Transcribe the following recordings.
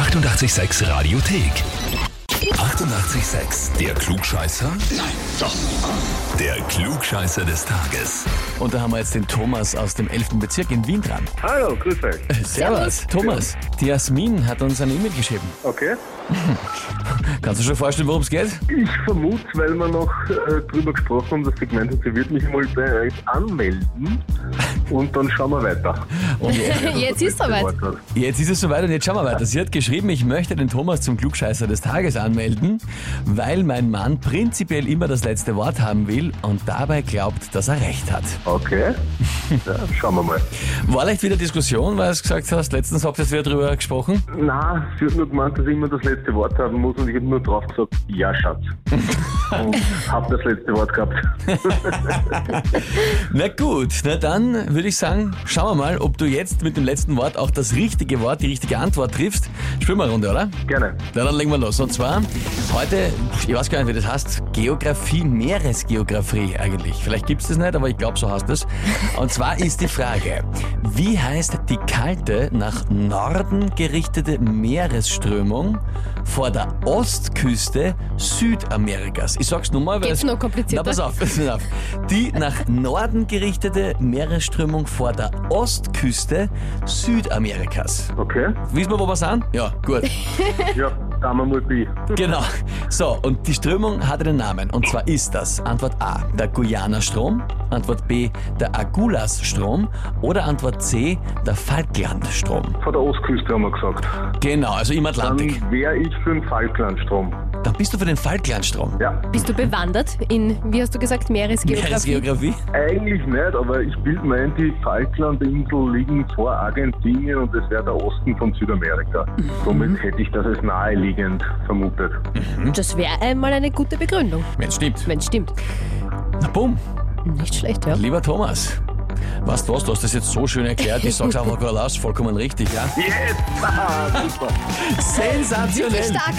886 Radiothek. 88,6. Der Klugscheißer? Nein, doch. Der Klugscheißer des Tages. Und da haben wir jetzt den Thomas aus dem 11. Bezirk in Wien dran. Hallo, grüß euch. Servus. Thomas, die Jasmin hat uns eine E-Mail geschrieben. Okay. Kannst du schon vorstellen, worum es geht? Ich vermute, weil wir noch äh, drüber gesprochen haben, dass sie gemeint hat, sie wird mich mal bei euch anmelden und dann schauen wir weiter. Und Jetzt ist soweit. Wort hat. jetzt ist es soweit und jetzt schauen wir weiter. Sie hat geschrieben, ich möchte den Thomas zum Klugscheißer des Tages anmelden, weil mein Mann prinzipiell immer das letzte Wort haben will und dabei glaubt, dass er recht hat. Okay. Ja, schauen wir mal. War leicht wieder Diskussion, weil du gesagt hast, letztens habt ihr wieder drüber gesprochen. Na, sie hat nur gemeint, dass ich immer das letzte Wort haben muss und ich habe nur drauf gesagt, ja, Schatz. und habe das letzte Wort gehabt. Na gut, na dann würde ich sagen, schauen wir mal, ob du jetzt mit dem letzten Wort auch das richtige Wort, die richtige Antwort triffst. Spielen wir eine Runde, oder? Gerne. Na, dann legen wir los. Und zwar heute, ich weiß gar nicht, wie das heißt, Geografie, Meeresgeografie eigentlich. Vielleicht gibt es das nicht, aber ich glaube, so heißt es. Und zwar ist die Frage, wie heißt die kalte, nach Norden gerichtete Meeresströmung vor der Ostküste Südamerikas? Ich sag's nur mal, weil Geht's es... noch komplizierter? Na, pass auf, pass auf. Die nach Norden gerichtete Meeresströmung vor der Ostküste Südamerikas. Okay. Wissen wir, wo wir sind? Ja, gut. Ja, da wir mal bei. Genau. So, und die Strömung hat einen Namen. Und zwar ist das Antwort A, der Guyana-Strom, Antwort B, der Agulas-Strom oder Antwort C, der Falklandstrom. Von der Ostküste haben wir gesagt. Genau, also im Atlantik. Dann wäre ich für den Falklandstrom. Dann bist du für den Falklandstrom. Ja. Bist du bewandert in, wie hast du gesagt, Meeresgeografie? Meeresgeografie? Eigentlich nicht, aber ich bilde mir ein, die Falklandinseln liegen vor Argentinien und das wäre der Osten von Südamerika. Somit hätte ich das als naheliegend vermutet. Das wäre einmal eine gute Begründung, Wenn stimmt. wenn es stimmt. Na bumm, Nicht schlecht, ja. lieber Thomas. Weißt du was, du hast das jetzt so schön erklärt, ich sag's einfach gerade aus, vollkommen richtig, ja? Yes! Ah, super. Sensationell. Wirklich stark.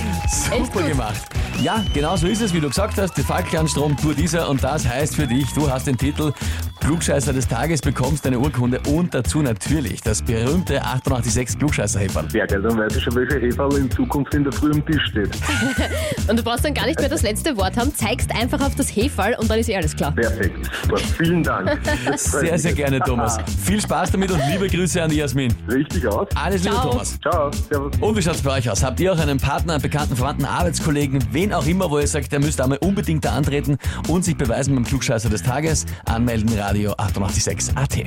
Super gemacht. Ja, genau so ist es, wie du gesagt hast. Die Falklandstrom Tour dieser und das heißt für dich, du hast den Titel Klugscheißer des Tages, bekommst eine Urkunde und dazu natürlich das berühmte 886 klugscheißer -Häferl. Sehr geil, dann weiß ich schon, welche Heferl in Zukunft in der Früh am Tisch steht. Und du brauchst dann gar nicht mehr das letzte Wort haben, zeigst einfach auf das Hefall und dann ist eh alles klar. Perfekt. Super. Vielen Dank. Sehr, sehr gerne, Thomas. Viel Spaß damit und liebe Grüße an die Jasmin. Richtig aus. Alles Liebe, Ciao. Thomas. Ciao. Servus. Und wie schaut's bei euch aus? Habt ihr auch einen Partner, einen bekannten, Verwandten, Arbeitskollegen, wen auch immer, wo ihr sagt, der müsste einmal unbedingt da antreten und sich beweisen beim Klugscheißer des Tages? Anmelden, Radio 886 AT.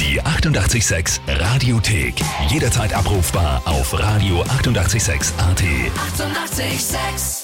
Die 88,6 Radiothek. Jederzeit abrufbar auf radio886.at. 88,6. Eighty-eight, sex.